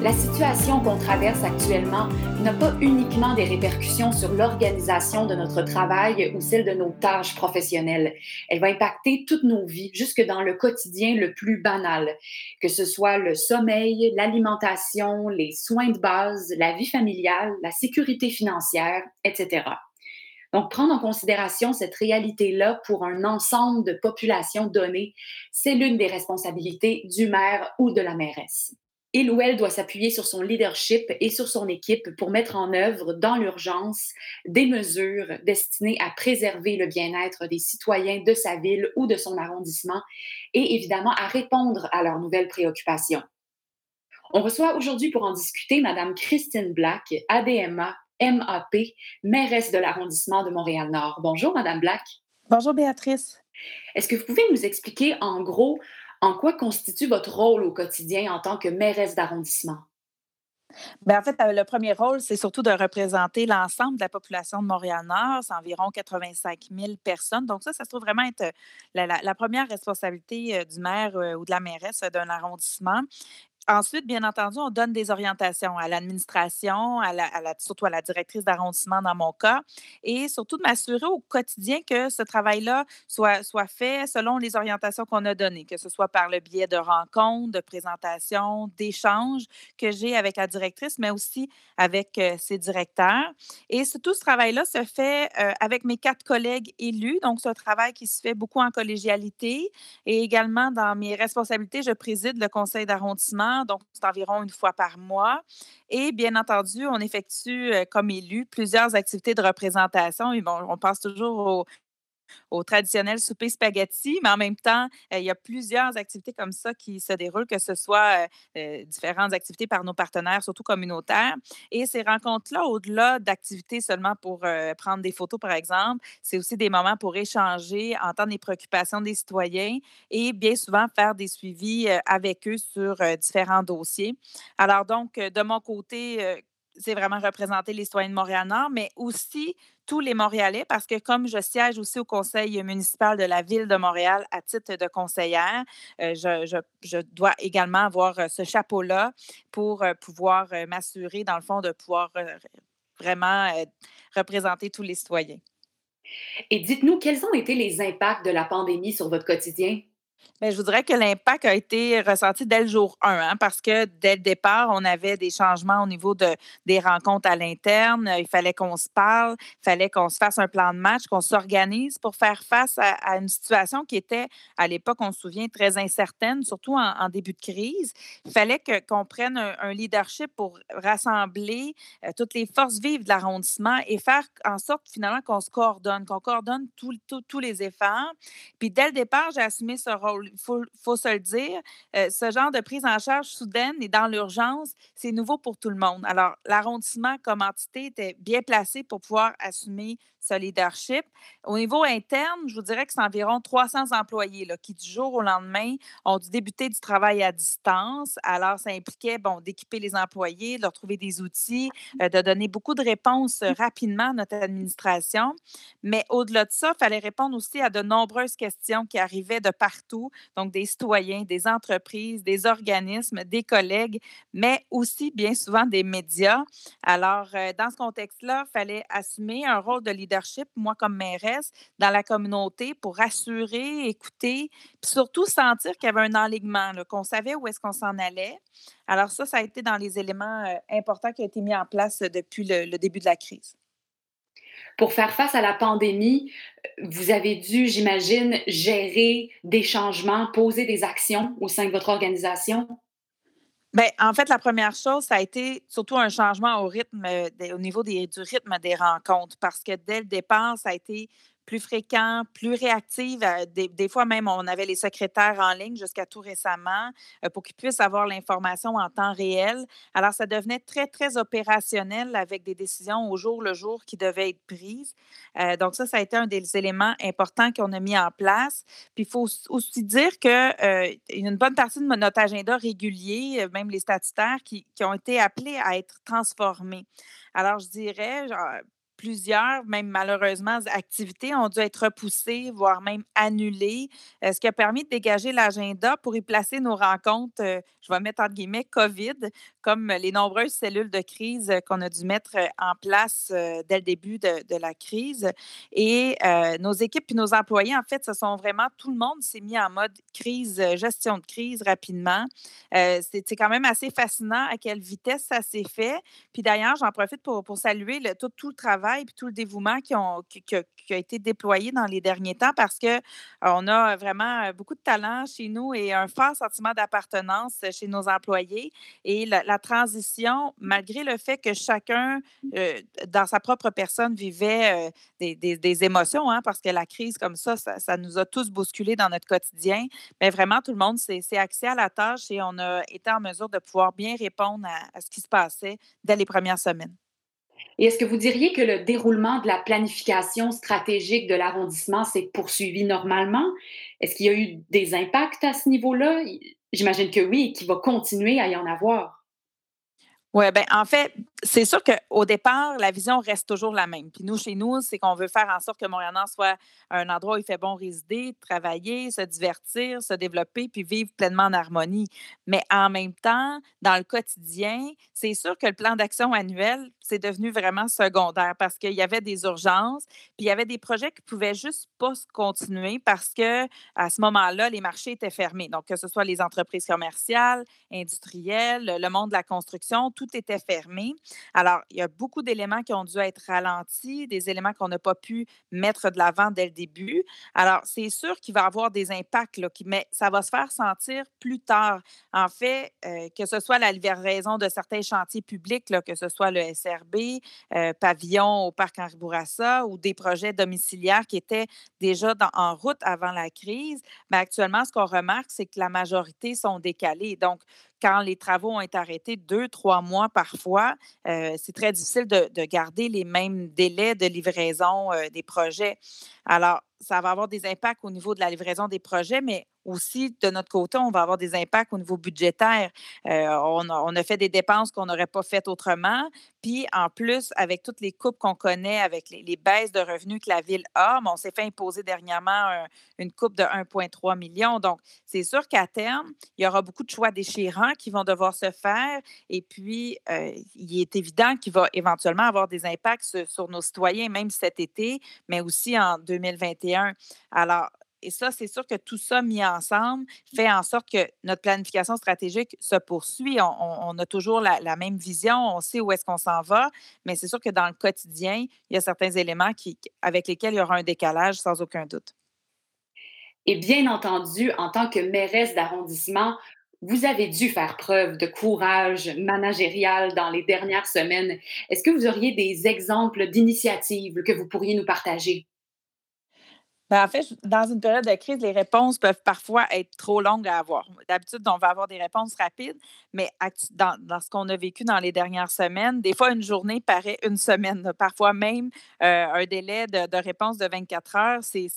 La situation qu'on traverse actuellement n'a pas uniquement des répercussions sur l'organisation de notre travail ou celle de nos tâches professionnelles. Elle va impacter toutes nos vies, jusque dans le quotidien le plus banal, que ce soit le sommeil, l'alimentation, les soins de base, la vie familiale, la sécurité financière, etc. Donc, prendre en considération cette réalité-là pour un ensemble de populations données, c'est l'une des responsabilités du maire ou de la mairesse il ou elle doit s'appuyer sur son leadership et sur son équipe pour mettre en œuvre dans l'urgence des mesures destinées à préserver le bien-être des citoyens de sa ville ou de son arrondissement et évidemment à répondre à leurs nouvelles préoccupations. On reçoit aujourd'hui pour en discuter Madame Christine Black, ADMA, MAP, mairesse de l'arrondissement de Montréal-Nord. Bonjour, Madame Black. Bonjour, Béatrice. Est-ce que vous pouvez nous expliquer en gros en quoi constitue votre rôle au quotidien en tant que mairesse d'arrondissement? Bien, en fait, euh, le premier rôle, c'est surtout de représenter l'ensemble de la population de Montréal-Nord. C'est environ 85 000 personnes. Donc, ça, ça se trouve vraiment être euh, la, la première responsabilité euh, du maire ou de la mairesse d'un arrondissement. Ensuite, bien entendu, on donne des orientations à l'administration, surtout à la directrice d'arrondissement dans mon cas, et surtout de m'assurer au quotidien que ce travail-là soit, soit fait selon les orientations qu'on a données, que ce soit par le biais de rencontres, de présentations, d'échanges que j'ai avec la directrice, mais aussi avec euh, ses directeurs. Et tout ce travail-là se fait euh, avec mes quatre collègues élus. Donc, c'est un travail qui se fait beaucoup en collégialité et également dans mes responsabilités, je préside le conseil d'arrondissement donc c'est environ une fois par mois. Et bien entendu, on effectue euh, comme élu plusieurs activités de représentation. Et bon, on pense toujours au, au traditionnel souper spaghetti, mais en même temps, euh, il y a plusieurs activités comme ça qui se déroulent, que ce soit euh, euh, différentes activités par nos partenaires, surtout communautaires. Et ces rencontres-là, au-delà d'activités seulement pour prendre des photos, par exemple, c'est aussi des moments pour échanger, entendre les préoccupations des citoyens et bien souvent faire des suivis avec eux sur différents dossiers. Alors donc, de mon côté, c'est vraiment représenter les citoyens de Montréal-Nord, mais aussi tous les Montréalais, parce que comme je siège aussi au conseil municipal de la ville de Montréal à titre de conseillère, euh, je, dois également avoir euh, ce chapeau-là pour euh, pouvoir m'assurer, dans le fond, de pouvoir vraiment représenter tous les citoyens. Et dites-nous, quels ont été les impacts de la pandémie sur votre quotidien? Bien, je vous dirais que l'impact a été ressenti dès le jour 1, hein, parce que dès le départ, on avait des changements au niveau de, des rencontres à l'interne. Il fallait qu'on se parle, il fallait qu'on se fasse un plan de match, qu'on s'organise pour faire face à, une situation qui était, à l'époque, on se souvient, très incertaine, surtout en, début de crise. Il fallait qu'on prenne un, leadership pour rassembler euh, toutes les forces vives de l'arrondissement et faire en sorte finalement qu'on se coordonne, qu'on coordonne tous les efforts. Puis dès le départ, j'ai assumé ce rôle il faut, se le dire, euh, ce genre de prise en charge soudaine et dans l'urgence, c'est nouveau pour tout le monde. Alors, l'arrondissement comme entité était bien placé pour pouvoir assumer ce leadership. Au niveau interne, je vous dirais que c'est environ 300 employés là, qui, du jour au lendemain, ont dû débuter du travail à distance. Alors, ça impliquait bon, d'équiper les employés, de leur trouver des outils, euh, de donner beaucoup de réponses rapidement à notre administration. Mais au-delà de ça, il fallait répondre aussi à de nombreuses questions qui arrivaient de partout, donc des citoyens, des entreprises, des organismes, des collègues, mais aussi bien souvent des médias. Alors, euh, dans ce contexte-là, il fallait assumer un rôle de leadership moi comme mairesse, dans la communauté pour rassurer, écouter, puis surtout sentir qu'il y avait un enlignement, qu'on savait où est-ce qu'on s'en allait. Alors ça, ça a été dans les éléments euh, importants qui ont été mis en place depuis le, début de la crise. Pour faire face à la pandémie, vous avez dû, j'imagine, gérer des changements, poser des actions au sein de votre organisation? Bien, en fait, la première chose, ça a été surtout un changement au rythme, au niveau du rythme des rencontres, parce que dès le départ, ça a été plus fréquents, plus réactifs. Euh, des, fois même, on avait les secrétaires en ligne jusqu'à tout récemment euh, pour qu'ils puissent avoir l'information en temps réel. Alors, ça devenait très, très opérationnel avec des décisions au jour le jour qui devaient être prises. Euh, donc, ça, ça a été un des éléments importants qu'on a mis en place. Puis, il faut aussi dire qu'il euh, une bonne partie de notre agenda régulier, même les statutaires, qui, qui ont été appelés à être transformés. Alors, je dirais, genre, plusieurs, même malheureusement, activités ont dû être repoussées, voire même annulées, euh, ce qui a permis de dégager l'agenda pour y placer nos rencontres, euh, je vais mettre entre guillemets, COVID, comme les nombreuses cellules de crise qu'on a dû mettre en place euh, dès le début de, la crise. Et nos équipes et nos employés, en fait, ce sont vraiment, tout le monde s'est mis en mode crise, gestion de crise rapidement. C'est quand même assez fascinant à quelle vitesse ça s'est fait. Puis d'ailleurs, j'en profite pour, pour saluer le, tout, tout le travail et tout le dévouement qui, a été déployé dans les derniers temps parce qu'on euh, a vraiment euh, beaucoup de talent chez nous et un fort sentiment d'appartenance chez nos employés. Et la, transition, malgré le fait que chacun, euh, dans sa propre personne, vivait des, émotions, hein, parce que la crise comme ça, ça, nous a tous bousculés dans notre quotidien, mais vraiment, tout le monde s'est axé à la tâche et on a été en mesure de pouvoir bien répondre à ce qui se passait dès les premières semaines. Et est-ce que vous diriez que le déroulement de la planification stratégique de l'arrondissement s'est poursuivi normalement? Est-ce qu'il y a eu des impacts à ce niveau-là? J'imagine que oui et qu'il va continuer à y en avoir. Oui, bien, en fait, c'est sûr qu'au départ, la vision reste toujours la même. Puis nous, chez nous, c'est qu'on veut faire en sorte que Montréal soit un endroit où il fait bon résider, travailler, se divertir, se développer, puis vivre pleinement en harmonie. Mais en même temps, dans le quotidien, c'est sûr que le plan d'action annuel, c'est devenu vraiment secondaire parce qu'il y avait des urgences, puis il y avait des projets qui pouvaient juste pas se continuer parce que à ce moment-là, les marchés étaient fermés. Donc, que ce soit les entreprises commerciales, industrielles, le monde de la construction, tout était fermé. Alors, il y a beaucoup d'éléments qui ont dû être ralentis, des éléments qu'on n'a pas pu mettre de l'avant dès le début. Alors, c'est sûr qu'il va y avoir des impacts, là, mais ça va se faire sentir plus tard. En fait, euh, que ce soit la livraison de certains chantiers publics, que ce soit le SRB, euh, pavillon au parc Henri Bourassa ou des projets domiciliaires qui étaient déjà en route avant la crise, mais actuellement, ce qu'on remarque, c'est que la majorité sont décalés. Donc, quand les travaux ont été arrêtés deux, trois mois parfois, euh, c'est très difficile de, garder les mêmes délais de livraison euh, des projets. Alors, ça va avoir des impacts au niveau de la livraison des projets, mais aussi, de notre côté, on va avoir des impacts au niveau budgétaire. Euh, on, a, fait des dépenses qu'on n'aurait pas faites autrement. Puis, en plus, avec toutes les coupes qu'on connaît, avec les, baisses de revenus que la ville a, on s'est fait imposer dernièrement une coupe de 1,3 million. Donc, c'est sûr qu'à terme, il y aura beaucoup de choix déchirants qui vont devoir se faire. Et puis, euh, il est évident qu'il va éventuellement avoir des impacts sur, sur nos citoyens, même cet été, mais aussi en 2021. Alors, et ça, c'est sûr que tout ça mis ensemble fait en sorte que notre planification stratégique se poursuit. On, a toujours la, même vision, on sait où est-ce qu'on s'en va, mais c'est sûr que dans le quotidien, il y a certains éléments qui, avec lesquels il y aura un décalage sans aucun doute. Et bien entendu, en tant que mairesse d'arrondissement, vous avez dû faire preuve de courage managérial dans les dernières semaines. Est-ce que vous auriez des exemples d'initiatives que vous pourriez nous partager? Ben, en fait, dans une période de crise, les réponses peuvent parfois être trop longues à avoir. D'habitude, on va avoir des réponses rapides, mais dans, ce qu'on a vécu dans les dernières semaines, des fois, une journée paraît une semaine. Parfois même, euh, un délai de, de, réponse de 24 heures, c'est,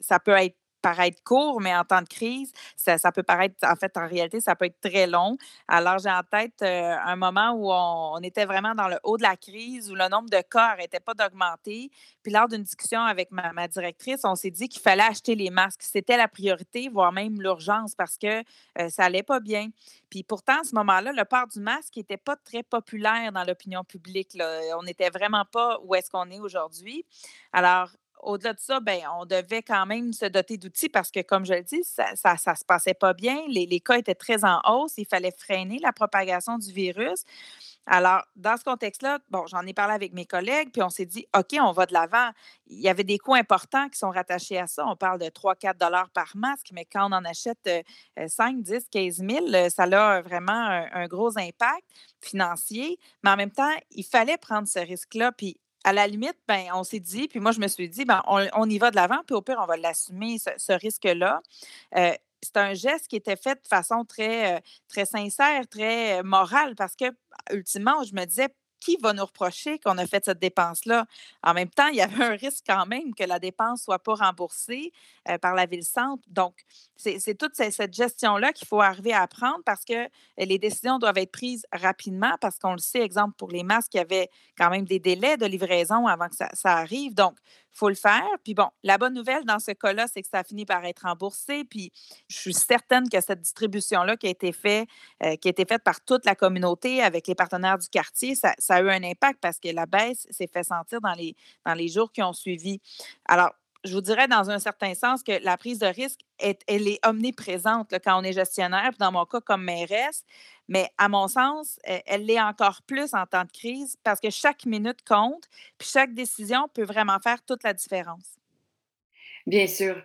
ça peut être paraître court, mais en temps de crise, ça, peut paraître, en fait, en réalité, ça peut être très long. Alors, j'ai en tête euh, un moment où on, était vraiment dans le haut de la crise, où le nombre de cas n'arrêtait pas d'augmenter. Puis, lors d'une discussion avec ma, directrice, on s'est dit qu'il fallait acheter les masques. C'était la priorité, voire même l'urgence, parce que euh, ça allait pas bien. Puis pourtant, à ce moment-là, le port du masque n'était pas très populaire dans l'opinion publique. On n'était vraiment pas où est-ce qu'on est aujourd'hui. Alors, au-delà de ça, ben, on devait quand même se doter d'outils parce que, comme je le dis, ça ne se passait pas bien. Les, cas étaient très en hausse. Il fallait freiner la propagation du virus. Alors, dans ce contexte-là, bon, j'en ai parlé avec mes collègues, puis on s'est dit, OK, on va de l'avant. Il y avait des coûts importants qui sont rattachés à ça. On parle de 3-4 dollars par masque, mais quand on en achète 5, 10, 15 000, ça a vraiment un, un gros impact financier. Mais en même temps, il fallait prendre ce risque-là. Puis à la limite, ben, on s'est dit, puis moi, je me suis dit, ben, on, y va de l'avant, puis au pire, on va l'assumer, ce, risque-là. Euh, c'est un geste qui était fait de façon très, euh, très sincère, très morale, parce que, ultimement, je me disais, qui va nous reprocher qu'on a fait cette dépense-là? En même temps, il y avait un risque quand même que la dépense ne soit pas remboursée euh, par la ville-centre. Donc, c'est toute cette gestion-là qu'il faut arriver à prendre parce que les décisions doivent être prises rapidement parce qu'on le sait, exemple, pour les masques, il y avait quand même des délais de livraison avant que ça, ça arrive. Donc, faut le faire. Puis bon, la bonne nouvelle dans ce cas-là, c'est que ça finit par être remboursé. Puis je suis certaine que cette distribution-là qui a été faite, euh, qui a été faite par toute la communauté avec les partenaires du quartier, ça, a eu un impact parce que la baisse s'est fait sentir dans les, dans les jours qui ont suivi. Alors, je vous dirais dans un certain sens que la prise de risque, est, elle est omniprésente quand on est gestionnaire, dans mon cas comme mairesse, mais à mon sens, e, elle l'est encore plus en temps de crise parce que chaque minute compte, puis chaque décision peut vraiment faire toute la différence. Bien sûr.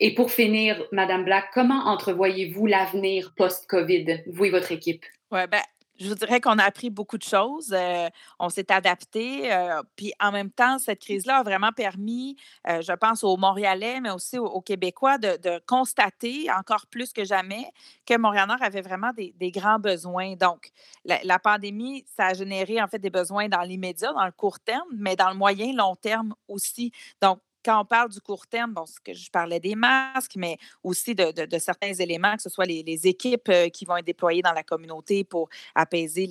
Et pour finir, Madame Black, comment entrevoyez-vous l'avenir post-COVID, vous et votre équipe? Oui, ben, je vous dirais qu'on a appris beaucoup de choses. Euh, on s'est adapté. Euh, puis en même temps, cette crise-là a vraiment permis, euh, je pense, aux Montréalais, mais aussi aux, Québécois, de, constater encore plus que jamais que Montréal-Nord avait vraiment des, grands besoins. Donc, la, la, pandémie, ça a généré en fait des besoins dans l'immédiat, dans le court terme, mais dans le moyen, long terme aussi. Donc, quand on parle du court terme, bon, que je parlais des masques, mais aussi de, certains éléments, que ce soit les, équipes euh, qui vont être déployées dans la communauté pour apaiser,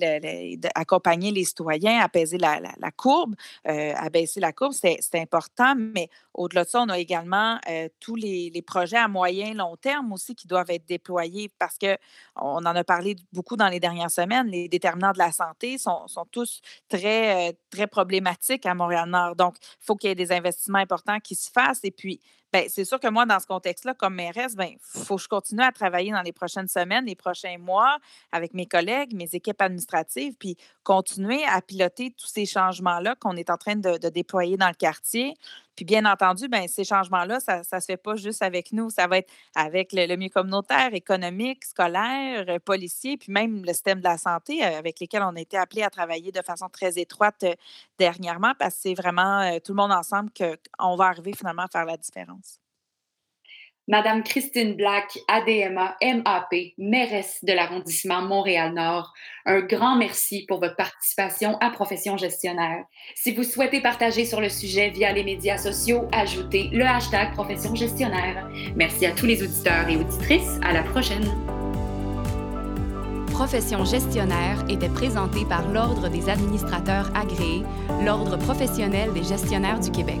accompagner les citoyens, apaiser la, courbe, euh, abaisser la courbe, c'est important. Mais au-delà de ça, on a également euh, tous les, projets à moyen long terme aussi qui doivent être déployés parce qu'on en a parlé beaucoup dans les dernières semaines. Les déterminants de la santé sont, sont tous très, très problématiques à Montréal-Nord. Donc, il faut qu'il y ait des investissements importants qui se fasse. Et puis, ben, c'est sûr que moi, dans ce contexte-là, comme mairesse, il ben, faut que je continue à travailler dans les prochaines semaines, les prochains mois avec mes collègues, mes équipes administratives, puis continuer à piloter tous ces changements-là qu'on est en train de, déployer dans le quartier. Puis bien entendu, ben, ces changements-là, ça ne se fait pas juste avec nous. Ça va être avec le, milieu communautaire, économique, scolaire, euh, policier, puis même le système de la santé euh, avec lesquels on a été appelés à travailler de façon très étroite euh, dernièrement parce que c'est vraiment tout le monde ensemble qu'on va arriver finalement à faire la différence. Madame Christine Black, ADMA, MAP, mairesse de l'arrondissement Montréal-Nord, un grand merci pour votre participation à Profession gestionnaire. Si vous souhaitez partager sur le sujet via les médias sociaux, ajoutez le hashtag Profession gestionnaire. Merci à tous les auditeurs et auditrices. À la prochaine. Profession gestionnaire était présentée par l'Ordre des administrateurs agréés, l'Ordre professionnel des gestionnaires du Québec.